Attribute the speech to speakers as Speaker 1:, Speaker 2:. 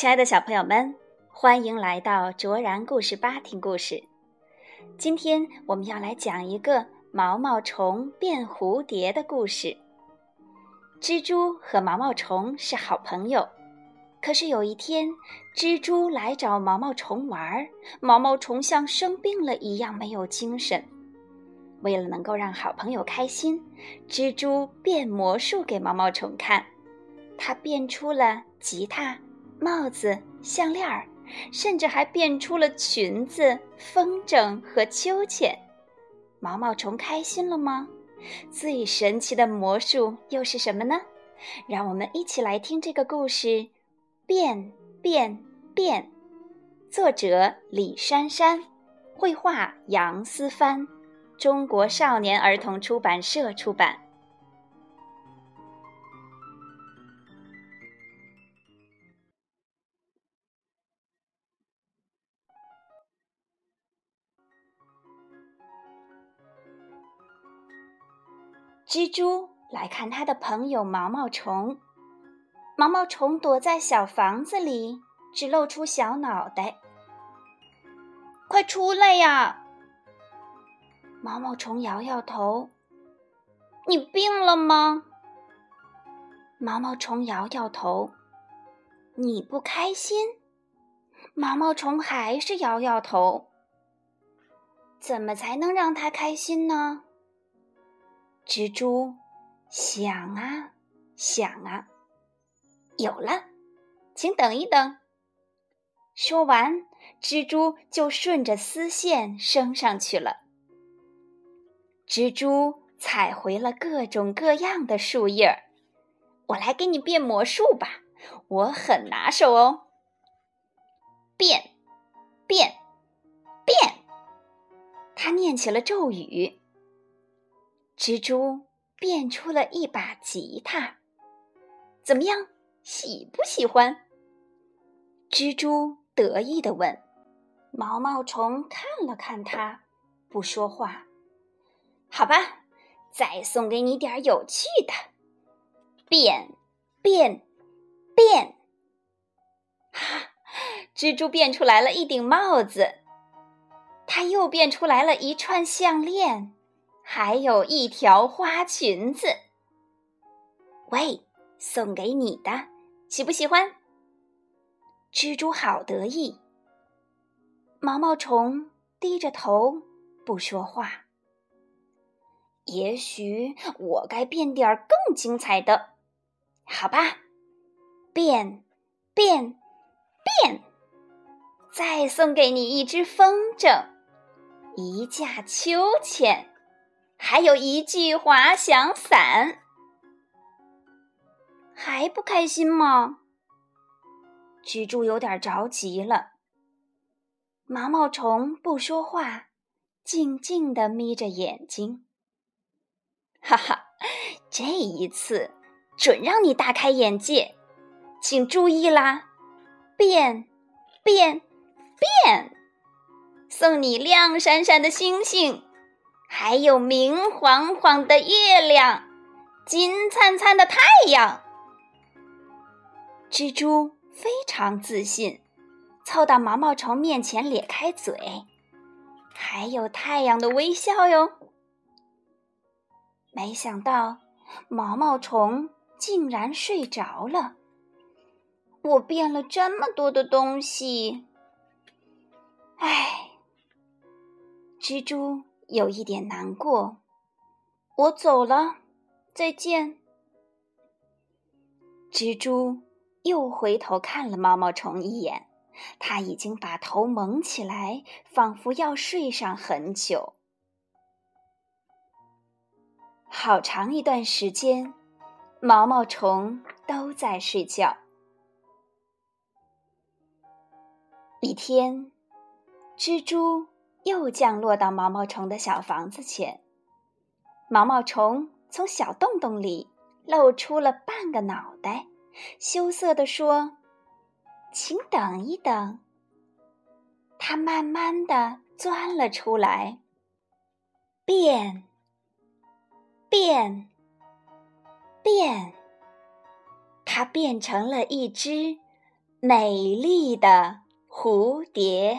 Speaker 1: 亲爱的小朋友们，欢迎来到卓然故事吧听故事。今天我们要来讲一个毛毛虫变蝴蝶的故事。蜘蛛和毛毛虫是好朋友，可是有一天，蜘蛛来找毛毛虫玩儿，毛毛虫像生病了一样没有精神。为了能够让好朋友开心，蜘蛛变魔术给毛毛虫看，它变出了吉他。帽子、项链儿，甚至还变出了裙子、风筝和秋千。毛毛虫开心了吗？最神奇的魔术又是什么呢？让我们一起来听这个故事：变变变。作者李珊珊，绘画杨思帆，中国少年儿童出版社出版。蜘蛛来看他的朋友毛毛虫，毛毛虫躲在小房子里，只露出小脑袋。快出来呀！毛毛虫摇摇头。你病了吗？毛毛虫摇摇头。你不开心？毛毛虫还是摇摇头。怎么才能让他开心呢？蜘蛛想啊想啊，有了，请等一等。说完，蜘蛛就顺着丝线升上去了。蜘蛛采回了各种各样的树叶儿，我来给你变魔术吧，我很拿手哦。变，变，变！他念起了咒语。蜘蛛变出了一把吉他，怎么样？喜不喜欢？蜘蛛得意地问。毛毛虫看了看它，不说话。好吧，再送给你点有趣的。变，变，变！哈，蜘蛛变出来了一顶帽子，它又变出来了一串项链。还有一条花裙子，喂，送给你的，喜不喜欢？蜘蛛好得意。毛毛虫低着头不说话。也许我该变点更精彩的，好吧？变，变，变！再送给你一只风筝，一架秋千。还有一句滑翔伞，还不开心吗？蜘蛛有点着急了。毛毛虫不说话，静静的眯着眼睛。哈哈，这一次准让你大开眼界，请注意啦！变，变，变！送你亮闪闪的星星。还有明晃晃的月亮，金灿灿的太阳。蜘蛛非常自信，凑到毛毛虫面前咧开嘴，还有太阳的微笑哟。没想到毛毛虫竟然睡着了。我变了这么多的东西，唉，蜘蛛。有一点难过，我走了，再见。蜘蛛又回头看了毛毛虫一眼，它已经把头蒙起来，仿佛要睡上很久。好长一段时间，毛毛虫都在睡觉。一天，蜘蛛。又降落到毛毛虫的小房子前，毛毛虫从小洞洞里露出了半个脑袋，羞涩地说：“请等一等。”它慢慢的钻了出来，变，变，变，它变成了一只美丽的蝴蝶。